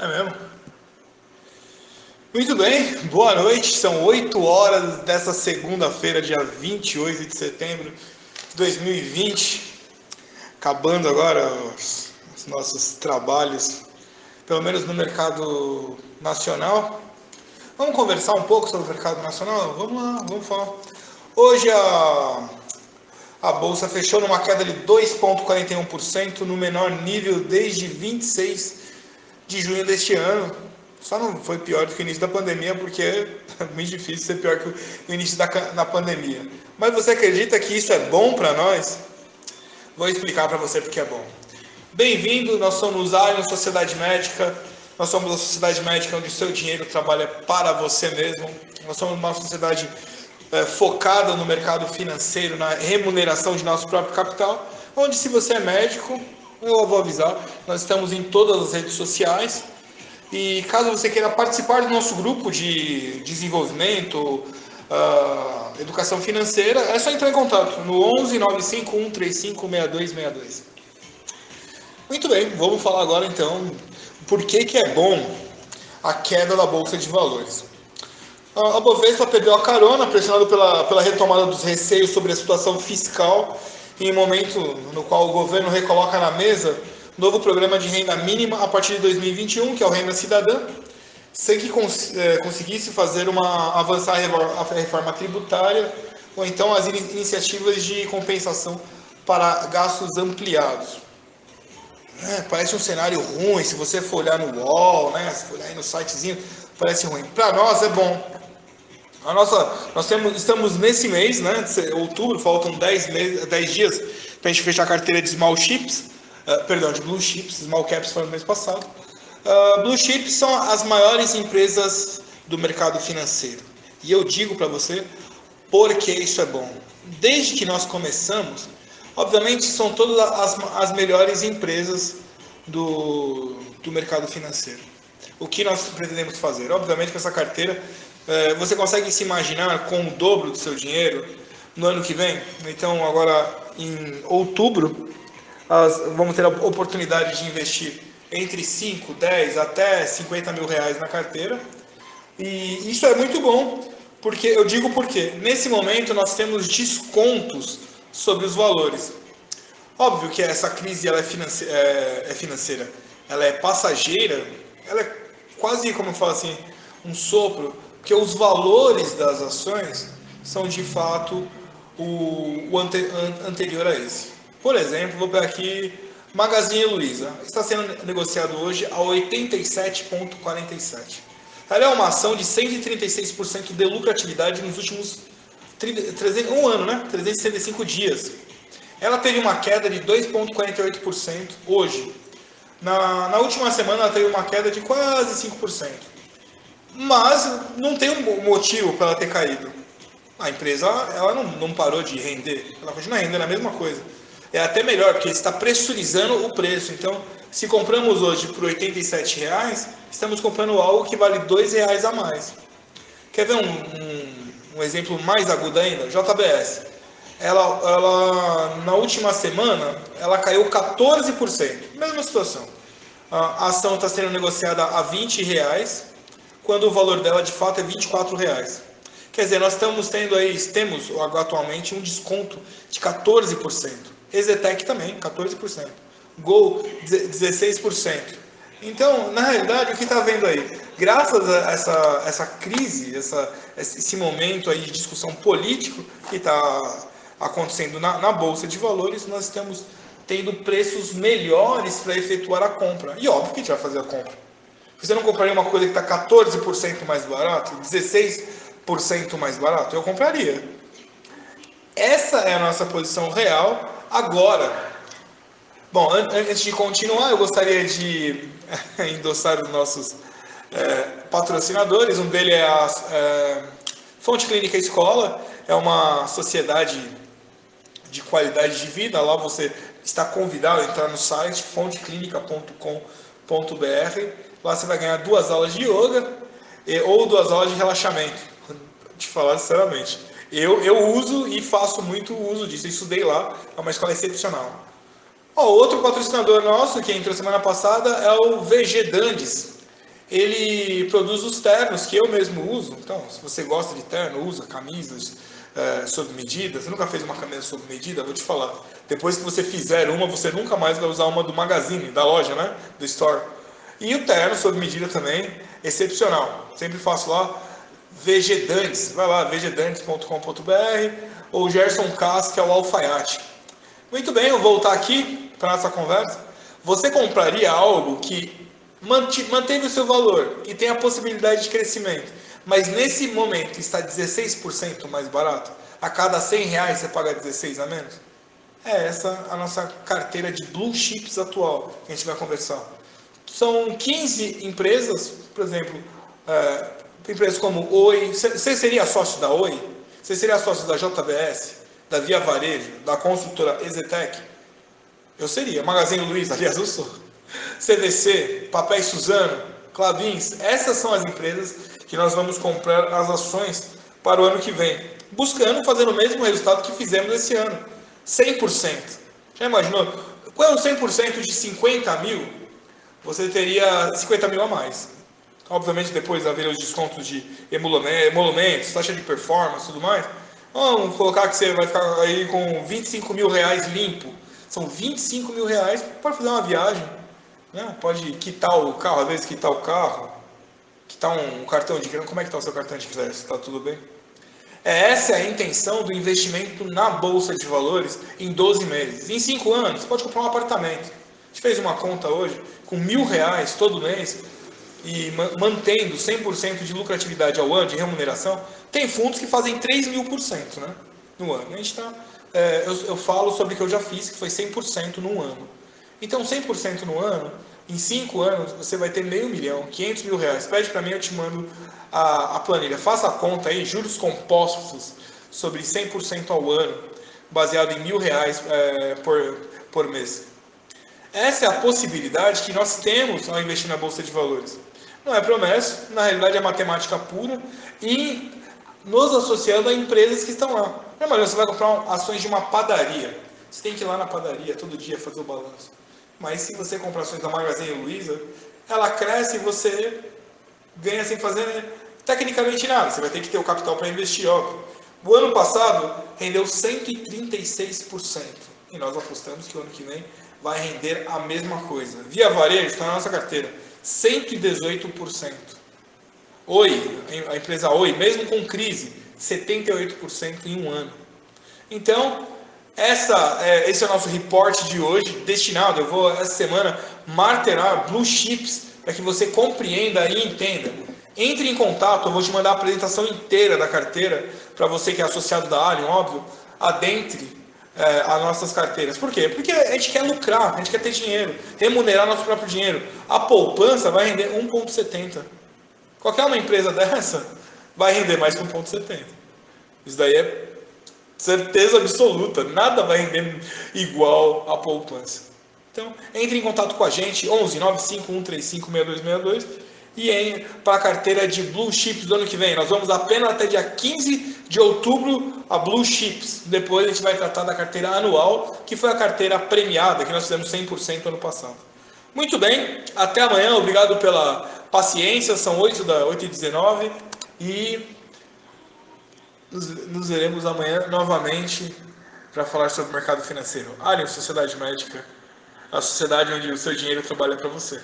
É mesmo? Muito bem, boa noite. São 8 horas dessa segunda-feira, dia 28 de setembro de 2020. Acabando agora os, os nossos trabalhos, pelo menos no mercado nacional. Vamos conversar um pouco sobre o mercado nacional? Vamos lá, vamos falar. Hoje a, a bolsa fechou numa queda de 2,41%, no menor nível desde 26 de junho deste ano. Só não foi pior do que o início da pandemia, porque é muito difícil ser pior que o início da, da pandemia. Mas você acredita que isso é bom para nós? Vou explicar para você porque é bom. Bem-vindo, nós somos Alien Sociedade Médica. Nós somos a sociedade médica onde o seu dinheiro trabalha para você mesmo. Nós somos uma sociedade é, focada no mercado financeiro, na remuneração de nosso próprio capital, onde se você é médico, eu vou avisar, nós estamos em todas as redes sociais. E caso você queira participar do nosso grupo de desenvolvimento, uh, educação financeira, é só entrar em contato no 11 951 35 6262. Muito bem, vamos falar agora então por que, que é bom a queda da Bolsa de Valores. A Bovespa perdeu a carona, pressionado pela, pela retomada dos receios sobre a situação fiscal em um momento no qual o governo recoloca na mesa novo programa de renda mínima a partir de 2021, que é o Renda Cidadã, sem que cons é, conseguisse fazer uma avançar a reforma tributária ou então as iniciativas de compensação para gastos ampliados. É, parece um cenário ruim, se você for olhar no UOL, né, se for olhar no sitezinho, parece ruim. Para nós é bom, a nossa, nós temos, estamos nesse mês, né, outubro, faltam 10, meses, 10 dias para a gente fechar a carteira de small chips, uh, perdão, de blue chips, small caps foi no mês passado. Uh, blue chips são as maiores empresas do mercado financeiro. E eu digo para você porque isso é bom. Desde que nós começamos, obviamente são todas as, as melhores empresas do, do mercado financeiro. O que nós pretendemos fazer? Obviamente com essa carteira você consegue se imaginar com o dobro do seu dinheiro no ano que vem? Então, agora em outubro, vamos ter a oportunidade de investir entre 5, 10 até 50 mil reais na carteira. E isso é muito bom, porque eu digo porque nesse momento nós temos descontos sobre os valores. Óbvio que essa crise ela é, financeira, é, é financeira, ela é passageira, ela é quase como eu falo assim, um sopro porque os valores das ações são de fato o, o ante, an, anterior a esse. Por exemplo, vou pegar aqui Magazine Luiza. Está sendo negociado hoje a 87,47. Ela é uma ação de 136% de lucratividade nos últimos 30, 300, um ano, né? 365 dias. Ela teve uma queda de 2,48% hoje. Na, na última semana ela teve uma queda de quase 5% mas não tem um motivo para ela ter caído. A empresa ela não, não parou de render, ela continua rendendo a mesma coisa. É até melhor, porque está pressurizando o preço. Então, se compramos hoje por 87 reais, estamos comprando algo que vale R$ reais a mais. Quer ver um, um, um, exemplo mais agudo ainda? JBS. Ela, ela, na última semana, ela caiu 14%. Mesma situação. A ação está sendo negociada a 20 reais, quando o valor dela de fato é 24 reais. Quer dizer, nós estamos tendo aí, temos atualmente um desconto de 14%. Exetec também, 14%. Gol, 16%. Então, na realidade, o que está vendo aí? Graças a essa, essa crise, essa, esse momento aí de discussão político que está acontecendo na, na Bolsa de Valores, nós estamos tendo preços melhores para efetuar a compra. E óbvio que a gente vai fazer a compra. Você não compraria uma coisa que está 14% mais barato, 16% mais barato? Eu compraria. Essa é a nossa posição real agora. Bom, antes de continuar, eu gostaria de endossar os nossos é, patrocinadores. Um deles é a é, Fonte Clínica Escola, é uma sociedade de qualidade de vida. Lá você está convidado a entrar no site fonteclinica.com.br Lá você vai ganhar duas aulas de yoga ou duas aulas de relaxamento. Te falar sinceramente. Eu, eu uso e faço muito uso disso. Eu estudei lá, é uma escola excepcional. Ó, outro patrocinador nosso que entrou semana passada é o VG Dandes. ele produz os ternos que eu mesmo uso. Então, se você gosta de terno, usa camisas é, sob medida. Você nunca fez uma camisa sob medida? Vou te falar. Depois que você fizer uma, você nunca mais vai usar uma do magazine, da loja, né? Do store. E o terno sob medida também, excepcional. Sempre faço lá Vegedantes. Vai lá, vegedantes.com.br ou Gerson Cas, que é o alfaiate. Muito bem, eu vou voltar aqui para nossa conversa. Você compraria algo que manteve o seu valor e tem a possibilidade de crescimento, mas nesse momento está 16% mais barato, a cada 100 reais você paga 16 a menos? É essa a nossa carteira de blue chips atual que a gente vai conversar. São 15 empresas, por exemplo, é, empresas como Oi. Você seria sócio da Oi? Você seria sócio da JBS? Da Via Varejo? Da construtora Ezetec? Eu seria. Magazine Luiza, aliás, eu sou. CVC, Papéis Suzano, Clavins, essas são as empresas que nós vamos comprar as ações para o ano que vem, buscando fazer o mesmo resultado que fizemos esse ano, 100%. Já imaginou? Qual é o 100% de 50 mil? Você teria 50 mil a mais. Obviamente depois haveria os descontos de emolumentos, taxa de performance tudo mais. Vamos colocar que você vai ficar aí com 25 mil reais limpo. São 25 mil reais para fazer uma viagem né? Pode quitar o carro, às vezes quitar o carro, quitar um cartão de crédito. Como é que está o seu cartão de crédito? Está tudo bem? É, essa é a intenção do investimento na Bolsa de Valores em 12 meses. Em 5 anos, você pode comprar um apartamento. A gente fez uma conta hoje, com mil reais todo mês, e mantendo 100% de lucratividade ao ano, de remuneração, tem fundos que fazem 3 mil por cento né, no ano. A gente tá, é, eu, eu falo sobre o que eu já fiz, que foi 100% no ano. Então, 100% no ano, em 5 anos, você vai ter meio milhão, 500 mil reais. Pede para mim, eu te mando a, a, planilha. Faça a conta aí, juros compostos sobre 100% ao ano, baseado em mil reais é, por, por mês. Essa é a possibilidade que nós temos ao investir na Bolsa de Valores. Não é promessa, na realidade é matemática pura e nos associando a empresas que estão lá. Não, mas você vai comprar ações de uma padaria. Você tem que ir lá na padaria todo dia fazer o balanço. Mas se você compra ações da Magazine Luiza, ela cresce e você ganha sem fazer tecnicamente nada. Você vai ter que ter o capital para investir, óbvio. O ano passado rendeu 136%. E nós apostamos que o ano que vem vai render a mesma coisa. Via varejo está na nossa carteira, 118%. Oi, a empresa Oi, mesmo com crise, 78% em um ano. Então, essa, é, esse é o nosso reporte de hoje, destinado, eu vou essa semana martelar blue chips para que você compreenda e entenda. Entre em contato, eu vou te mandar a apresentação inteira da carteira para você que é associado da Alien, óbvio, adentre é, as nossas carteiras. Por quê? Porque a gente quer lucrar, a gente quer ter dinheiro, remunerar nosso próprio dinheiro. A poupança vai render 1,70. Qualquer uma empresa dessa vai render mais que 1,70. Isso daí é Certeza absoluta, nada vai render igual a poupança. Então, entre em contato com a gente, 11 95 135 6262 e para a carteira de Blue Chips do ano que vem. Nós vamos apenas até dia 15 de outubro a Blue Chips. Depois a gente vai tratar da carteira anual, que foi a carteira premiada, que nós fizemos 100% ano passado. Muito bem, até amanhã. Obrigado pela paciência. São 8 da 8 e 19 e nos, nos veremos amanhã novamente para falar sobre o mercado financeiro. Alien, Sociedade Médica, a sociedade onde o seu dinheiro trabalha para você.